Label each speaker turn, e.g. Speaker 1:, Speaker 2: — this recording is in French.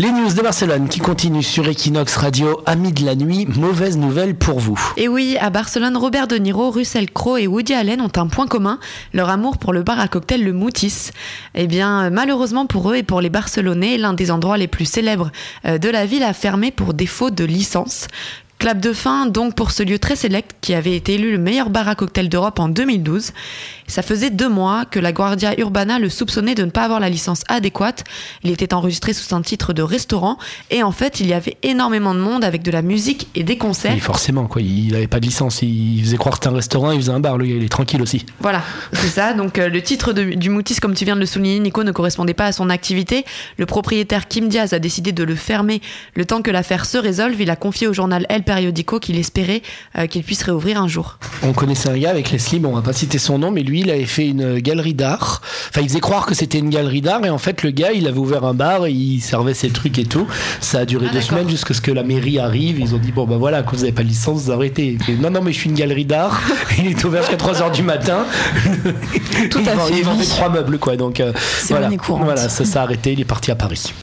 Speaker 1: Les news de Barcelone qui continuent sur Equinox Radio, amis de la nuit, mauvaise nouvelle pour vous.
Speaker 2: Et oui, à Barcelone, Robert De Niro, Russell Crowe et Woody Allen ont un point commun, leur amour pour le bar à cocktail Le Moutis. Eh bien, malheureusement pour eux et pour les Barcelonais, l'un des endroits les plus célèbres euh, de la ville a fermé pour défaut de licence. Clap de fin donc pour ce lieu très sélect qui avait été élu le meilleur bar à cocktail d'Europe en 2012. Ça faisait deux mois que la Guardia Urbana le soupçonnait de ne pas avoir la licence adéquate. Il était enregistré sous un titre de restaurant et en fait il y avait énormément de monde avec de la musique et des concerts.
Speaker 1: Oui, forcément, quoi. Il n'avait pas de licence. Il faisait croire que c'était un restaurant, il faisait un bar. Lui, il est tranquille aussi.
Speaker 2: Voilà, c'est ça. Donc euh, le titre de- du Moutis, comme tu viens de le souligner, Nico, ne correspondait pas à son activité. Le propriétaire Kim Diaz a décidé de le fermer le temps que l'affaire se résolve. Il a confié au journal El Periodico qu'il espérait euh, qu'il puisse réouvrir un jour.
Speaker 1: On connaissait un gars avec Leslie, bon, on va pas citer son nom, mais lui, il avait fait une galerie d'art. Enfin, il faisait croire que c'était une galerie d'art, et en fait, le gars, il avait ouvert un bar, et il servait ses trucs et tout. Ça a duré
Speaker 2: Ah,
Speaker 1: deux semaines jusqu'à ce que la mairie arrive. Ils ont dit, bon, bah voilà, quand vous avez pas de licence, vous arrêtez. Fait, non, non, mais je suis une galerie d'art. il est ouvert jusqu'à 3 heures du matin.
Speaker 3: Tout
Speaker 1: il
Speaker 3: à fait,
Speaker 1: Il vendait trois meubles, quoi. Donc, euh,
Speaker 3: C'est
Speaker 1: voilà. Voilà, ça s'est arrêté, il est parti à Paris.